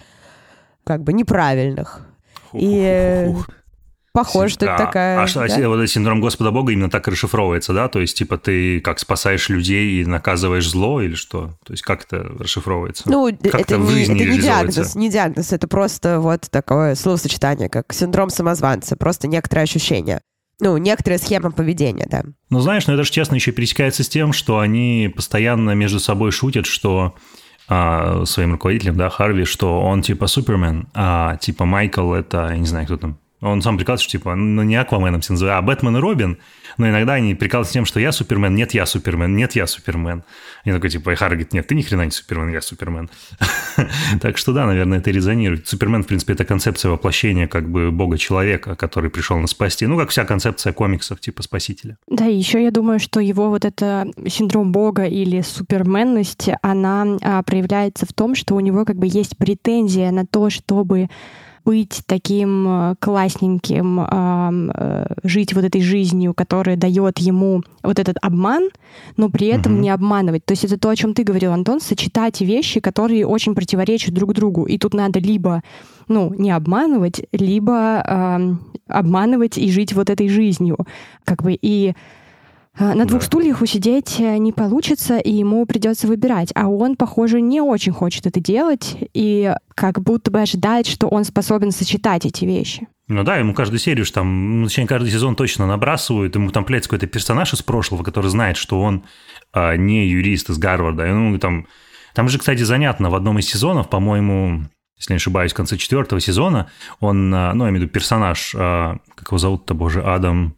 как бы неправильных. И Похоже, что это такая... А что, да? вот синдром Господа Бога именно так расшифровывается, да? То есть, типа, ты как спасаешь людей и наказываешь зло или что? То есть, как это расшифровывается? Ну, как это, это, в жизни это не диагноз, не диагноз, это просто вот такое словосочетание, как синдром самозванца, просто некоторое ощущение. Ну, некоторая схема поведения, да. Ну, знаешь, ну это же честно еще пересекается с тем, что они постоянно между собой шутят, что а, своим руководителем, да, Харви, что он типа Супермен, а типа Майкл это, я не знаю, кто там, он сам прикалывается, что типа, ну не Акваменом все называют, а Бэтмен и Робин. Но иногда они прикалываются тем, что я Супермен, нет, я Супермен, нет, я Супермен. И такой типа, и Харри говорит, нет, ты ни хрена не Супермен, я Супермен. так что да, наверное, это резонирует. Супермен, в принципе, это концепция воплощения как бы бога-человека, который пришел нас спасти. Ну, как вся концепция комиксов типа спасителя. Да, еще я думаю, что его вот это синдром бога или суперменность, она а, проявляется в том, что у него как бы есть претензия на то, чтобы быть таким э, классненьким, э, жить вот этой жизнью, которая дает ему вот этот обман, но при этом угу. не обманывать. То есть это то, о чем ты говорил, Антон, сочетать вещи, которые очень противоречат друг другу. И тут надо либо ну, не обманывать, либо э, обманывать и жить вот этой жизнью. Как бы и на двух да. стульях усидеть э, не получится, и ему придется выбирать. А он, похоже, не очень хочет это делать, и как будто бы ожидает, что он способен сочетать эти вещи. Ну да, ему каждую серию, там, ну, точнее, каждый сезон точно набрасывают, ему там появляется какой-то персонаж из прошлого, который знает, что он а, не юрист из Гарварда. И, ну, там, там же, кстати, занятно, в одном из сезонов, по-моему, если не ошибаюсь, в конце четвертого сезона, он, а, ну, я имею в виду персонаж, а, как его зовут-то, боже, Адам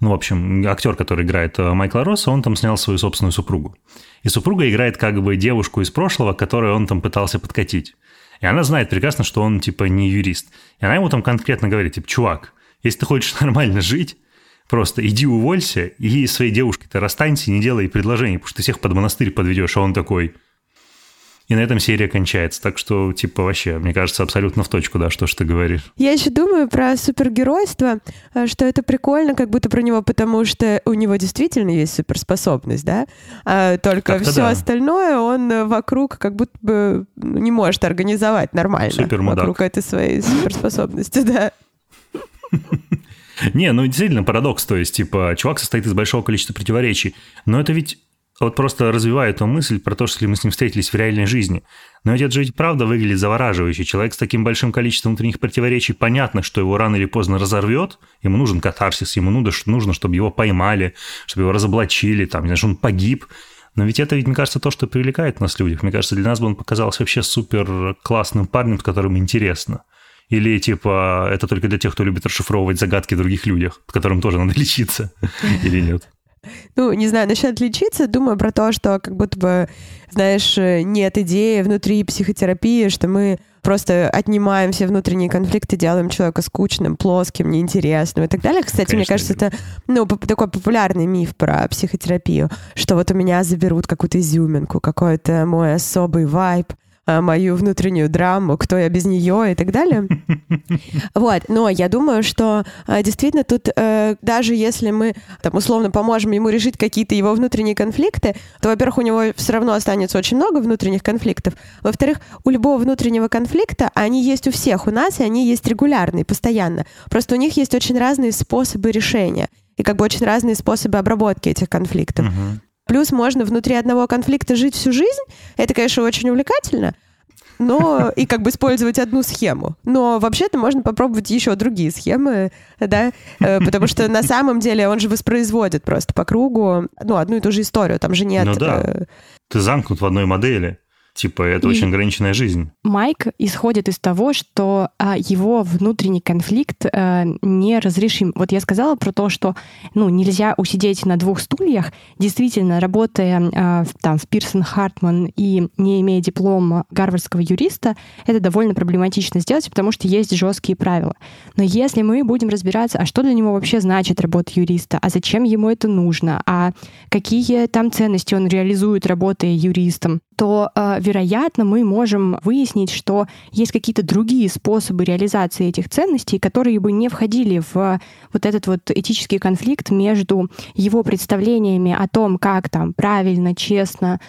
ну, в общем, актер, который играет э, Майкла Росса, он там снял свою собственную супругу. И супруга играет как бы девушку из прошлого, которую он там пытался подкатить. И она знает прекрасно, что он, типа, не юрист. И она ему там конкретно говорит, типа, чувак, если ты хочешь нормально жить, просто иди уволься и своей девушкой-то расстанься, не делай предложений, потому что ты всех под монастырь подведешь. А он такой, и на этом серия кончается. Так что, типа, вообще, мне кажется, абсолютно в точку, да, что ж ты говоришь. Я еще думаю про супергеройство, э, что это прикольно, как будто про него, потому что у него действительно есть суперспособность, да? А только все да. остальное он вокруг как будто бы не может организовать нормально. Супермудак. Вокруг этой своей суперспособности, да. Не, ну действительно парадокс, то есть, типа, чувак состоит из большого количества противоречий, но это ведь вот просто развиваю эту мысль про то, что если мы с ним встретились в реальной жизни. Но ведь это же ведь правда выглядит завораживающе. Человек с таким большим количеством внутренних противоречий, понятно, что его рано или поздно разорвет, ему нужен катарсис, ему нужно, чтобы его поймали, чтобы его разоблачили, там, что он погиб. Но ведь это ведь, мне кажется, то, что привлекает нас людях. Мне кажется, для нас бы он показался вообще супер классным парнем, с которым интересно. Или, типа, это только для тех, кто любит расшифровывать загадки других людях, которым тоже надо лечиться, или нет? Ну, не знаю, насчет лечиться, думаю про то, что как будто бы, знаешь, нет идеи внутри психотерапии, что мы просто отнимаем все внутренние конфликты, делаем человека скучным, плоским, неинтересным и так далее. Кстати, Конечно, мне кажется, это ну, такой популярный миф про психотерапию, что вот у меня заберут какую-то изюминку, какой-то мой особый вайб, мою внутреннюю драму, кто я без нее и так далее. Вот, но я думаю, что а, действительно тут э, даже если мы там условно поможем ему решить какие-то его внутренние конфликты, то, во-первых, у него все равно останется очень много внутренних конфликтов. Во-вторых, у любого внутреннего конфликта они есть у всех у нас, и они есть регулярные, постоянно. Просто у них есть очень разные способы решения и как бы очень разные способы обработки этих конфликтов. Uh-huh. Плюс можно внутри одного конфликта жить всю жизнь. Это, конечно, очень увлекательно, но и как бы использовать одну схему. Но вообще-то можно попробовать еще другие схемы, да, э, потому что на самом деле он же воспроизводит просто по кругу, ну, одну и ту же историю, там же нет... Ну да, э, ты замкнут в одной модели. Типа, это и очень ограниченная жизнь. Майк исходит из того, что а, его внутренний конфликт а, неразрешим. Вот я сказала про то, что ну, нельзя усидеть на двух стульях. Действительно, работая а, там, в Пирсон Хартман и не имея диплома гарвардского юриста, это довольно проблематично сделать, потому что есть жесткие правила. Но если мы будем разбираться, а что для него вообще значит работа юриста, а зачем ему это нужно, а какие там ценности он реализует, работая юристом, то, э, вероятно, мы можем выяснить, что есть какие-то другие способы реализации этих ценностей, которые бы не входили в вот этот вот этический конфликт между его представлениями о том, как там правильно, честно,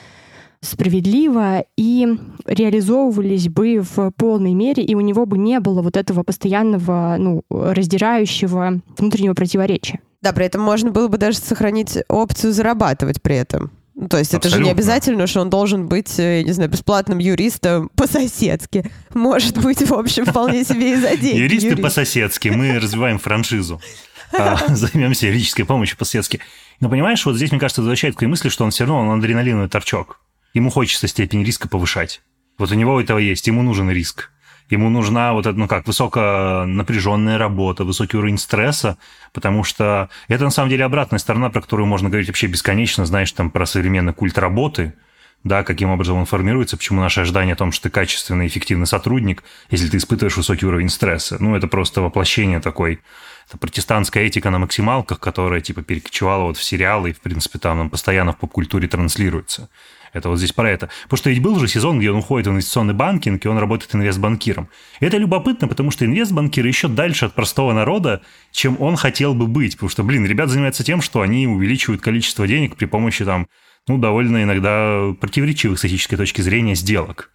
справедливо и реализовывались бы в полной мере, и у него бы не было вот этого постоянного, ну, раздирающего внутреннего противоречия. Да, при этом можно было бы даже сохранить опцию зарабатывать при этом. Ну, то есть Абсолютно. это же не обязательно, что он должен быть, э, я не знаю, бесплатным юристом по-соседски. Может быть, в общем, вполне себе и за деньги. Юристы юрист. по-соседски. Мы развиваем франшизу. А, займемся юридической помощью по-соседски. Но понимаешь, вот здесь, мне кажется, возвращает к той мысли, что он все равно он адреналиновый торчок. Ему хочется степень риска повышать. Вот у него этого есть, ему нужен риск ему нужна вот эта, ну как, высоконапряженная работа, высокий уровень стресса, потому что это на самом деле обратная сторона, про которую можно говорить вообще бесконечно, знаешь, там про современный культ работы, да, каким образом он формируется, почему наше ожидание о том, что ты качественный, эффективный сотрудник, если ты испытываешь высокий уровень стресса. Ну, это просто воплощение такой это протестантская этика на максималках, которая типа перекочевала вот в сериалы и, в принципе, там постоянно в поп-культуре транслируется. Это вот здесь про это. Потому что ведь был же сезон, где он уходит в инвестиционный банкинг, и он работает инвестбанкиром. Это любопытно, потому что инвестбанкиры еще дальше от простого народа, чем он хотел бы быть. Потому что, блин, ребят занимаются тем, что они увеличивают количество денег при помощи там, ну, довольно иногда противоречивых с этической точки зрения сделок.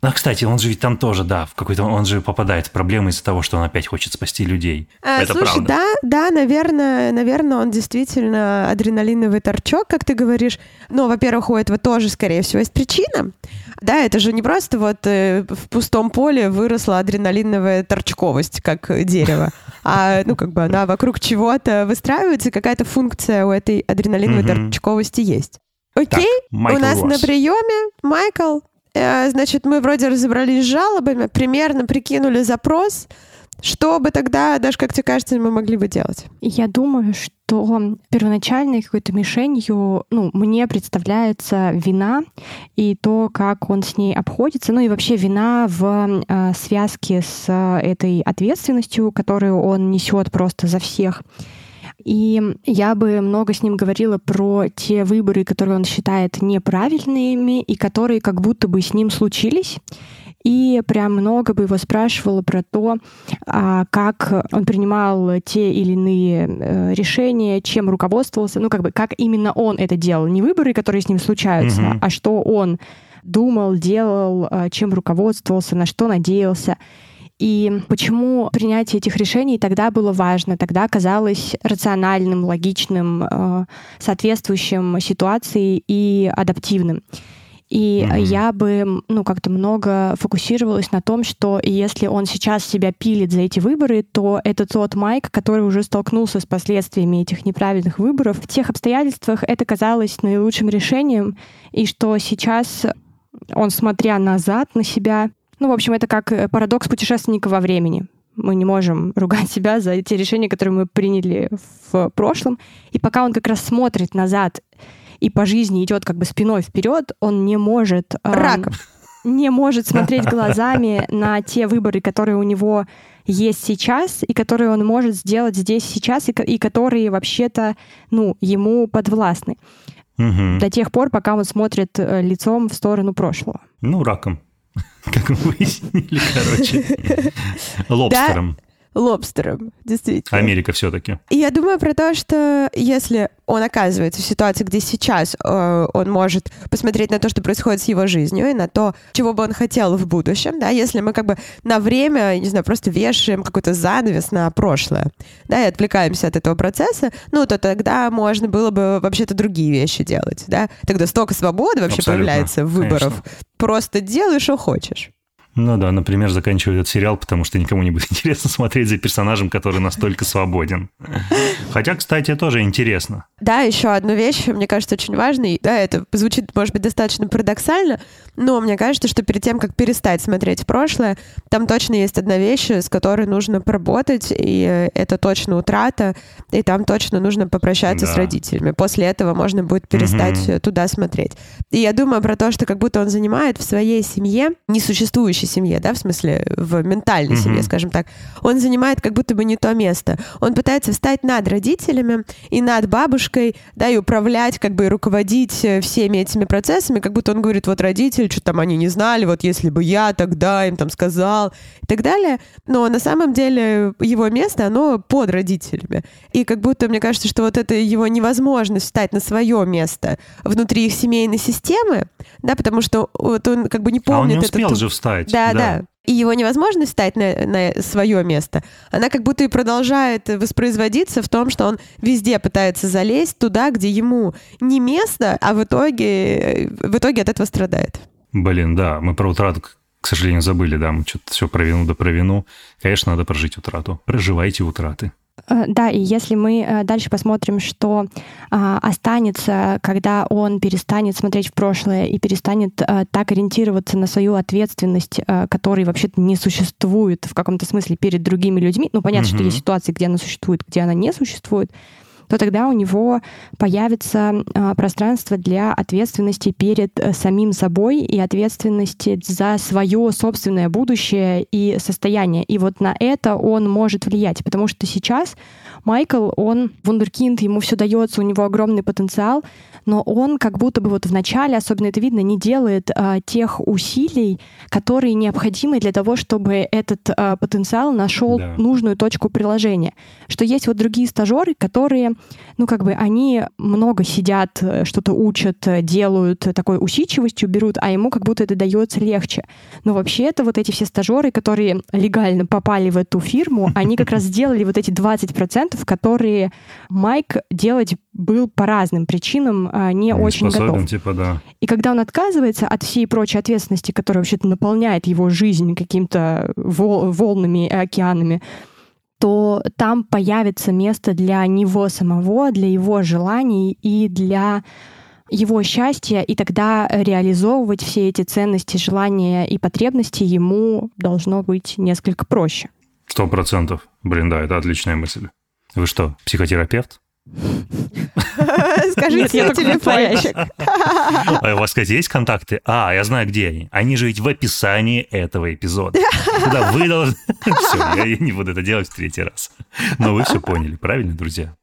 Ну, кстати, он же ведь там тоже, да, в какой-то он же попадает в проблемы из-за того, что он опять хочет спасти людей. А, Это слушай, правда. да, да, наверное, наверное, он действительно адреналиновый торчок, как ты говоришь. Но, во-первых, у этого тоже, скорее всего, есть причина. Да, это же не просто вот э, в пустом поле выросла адреналиновая торчковость, как дерево, а, ну, как бы она вокруг чего-то выстраивается, какая-то функция у этой адреналиновой торчковости есть. Окей, у нас на приеме Майкл. Э, значит, мы вроде разобрались с жалобами, примерно прикинули запрос. Что бы тогда, даже как тебе кажется, мы могли бы делать? Я думаю, что первоначальной какой-то мишенью, ну, мне представляется вина и то, как он с ней обходится, ну и вообще вина в э, связке с этой ответственностью, которую он несет просто за всех. И я бы много с ним говорила про те выборы, которые он считает неправильными и которые как будто бы с ним случились. И прям много бы его спрашивала про то, а, как он принимал те или иные э, решения, чем руководствовался, ну как бы как именно он это делал, не выборы, которые с ним случаются, mm-hmm. а что он думал, делал, э, чем руководствовался, на что надеялся. И почему принятие этих решений тогда было важно, тогда казалось рациональным, логичным, э, соответствующим ситуации и адаптивным. И mm-hmm. я бы, ну, как-то много фокусировалась на том, что если он сейчас себя пилит за эти выборы, то это тот Майк, который уже столкнулся с последствиями этих неправильных выборов. В тех обстоятельствах это казалось наилучшим решением, и что сейчас он, смотря назад на себя, ну, в общем, это как э, парадокс путешественника во времени. Мы не можем ругать себя за те решения, которые мы приняли в прошлом. И пока он как раз смотрит назад и по жизни идет как бы спиной вперед, он не может... Раком. Не может смотреть глазами на те выборы, которые у него есть сейчас, и которые он может сделать здесь сейчас, и, и которые вообще-то, ну, ему подвластны. Угу. До тех пор, пока он смотрит э, лицом в сторону прошлого. Ну, раком. Как мы выяснили, короче. Лобстером. Лобстером, действительно. Америка все-таки. И я думаю про то, что если он оказывается в ситуации, где сейчас э, он может посмотреть на то, что происходит с его жизнью, и на то, чего бы он хотел в будущем, да, если мы как бы на время, не знаю, просто вешаем какой-то занавес на прошлое, да, и отвлекаемся от этого процесса, ну, то тогда можно было бы вообще-то другие вещи делать, да. Тогда столько свободы вообще Абсолютно. появляется выборов. Конечно. Просто делай, что хочешь. Ну да, например, заканчиваю этот сериал, потому что никому не будет интересно смотреть за персонажем, который настолько свободен. Хотя, кстати, тоже интересно. Да, еще одну вещь, мне кажется, очень важной. Да, это звучит, может быть, достаточно парадоксально, но мне кажется, что перед тем, как перестать смотреть прошлое, там точно есть одна вещь, с которой нужно поработать, и это точно утрата, и там точно нужно попрощаться да. с родителями. После этого можно будет перестать угу. туда смотреть. И я думаю про то, что как будто он занимает в своей семье несуществующий семье, да, в смысле, в ментальной mm-hmm. семье, скажем так, он занимает как будто бы не то место. Он пытается встать над родителями и над бабушкой, да, и управлять, как бы, и руководить э, всеми этими процессами, как будто он говорит, вот родители, что там они не знали, вот если бы я тогда им там сказал и так далее. Но на самом деле его место, оно под родителями. И как будто, мне кажется, что вот это его невозможность встать на свое место внутри их семейной системы, да, потому что вот он как бы не помнит... А он не успел этот... же встать. Да, да. да. И его невозможность встать на, на свое место, она как будто и продолжает воспроизводиться в том, что он везде пытается залезть туда, где ему не место, а в итоге, в итоге от этого страдает. Блин, да, мы про утрату, к сожалению, забыли, да, мы что-то все про вину да про вину. Конечно, надо прожить утрату. Проживайте утраты. Э, да, и если мы э, дальше посмотрим, что а, останется, когда он перестанет смотреть в прошлое и перестанет а, так ориентироваться на свою ответственность, которой вообще-то не существует в каком-то смысле перед другими людьми. Ну, понятно, mm-hmm. что есть ситуации, где она существует, где она не существует то тогда у него появится э, пространство для ответственности перед э, самим собой и ответственности за свое собственное будущее и состояние. И вот на это он может влиять, потому что сейчас Майкл, он вундеркинд, ему все дается, у него огромный потенциал, но он как будто бы вот в начале, особенно это видно, не делает а, тех усилий, которые необходимы для того, чтобы этот а, потенциал нашел да. нужную точку приложения. Что есть вот другие стажеры, которые, ну как бы, они много сидят, э, что-то учат, э, делают такой усидчивостью, берут, а ему как будто это дается легче. Но вообще-то вот эти все стажеры, которые легально попали в эту фирму, они как раз сделали вот эти 20%, которые Майк делать был по разным причинам а, не, не очень способен, готов. Типа, да. И когда он отказывается от всей прочей ответственности, которая вообще-то наполняет его жизнь какими-то вол- волнами и океанами, то там появится место для него самого, для его желаний и для его счастья, и тогда реализовывать все эти ценности, желания и потребности ему должно быть несколько проще. Сто процентов. Блин, да, это отличная мысль. Вы что, психотерапевт? Скажите телефончик. А у вас, кстати, есть контакты? А, я знаю, где они. Они же ведь в описании этого эпизода. Куда вы должны... Все, я не буду это делать в третий раз. Но вы все поняли, правильно, друзья?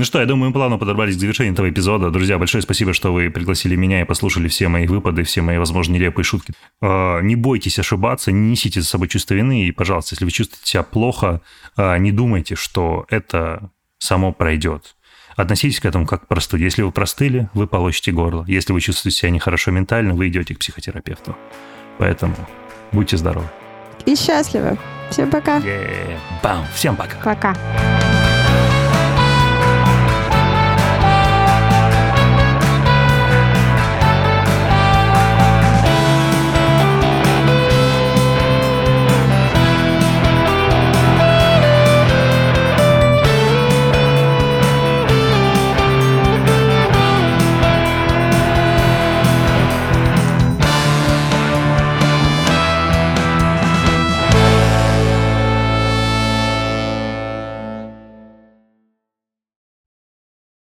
Ну что, я думаю, мы плавно подорвались к завершению этого эпизода. Друзья, большое спасибо, что вы пригласили меня и послушали все мои выпады, все мои, возможно, нелепые шутки. А, не бойтесь ошибаться, не несите за собой чувство вины. И, пожалуйста, если вы чувствуете себя плохо, а, не думайте, что это само пройдет. Относитесь к этому как к простуде. Если вы простыли, вы получите горло. Если вы чувствуете себя нехорошо ментально, вы идете к психотерапевту. Поэтому Будьте здоровы. И счастливы. Всем пока. Yeah. Бам. Всем пока. Пока.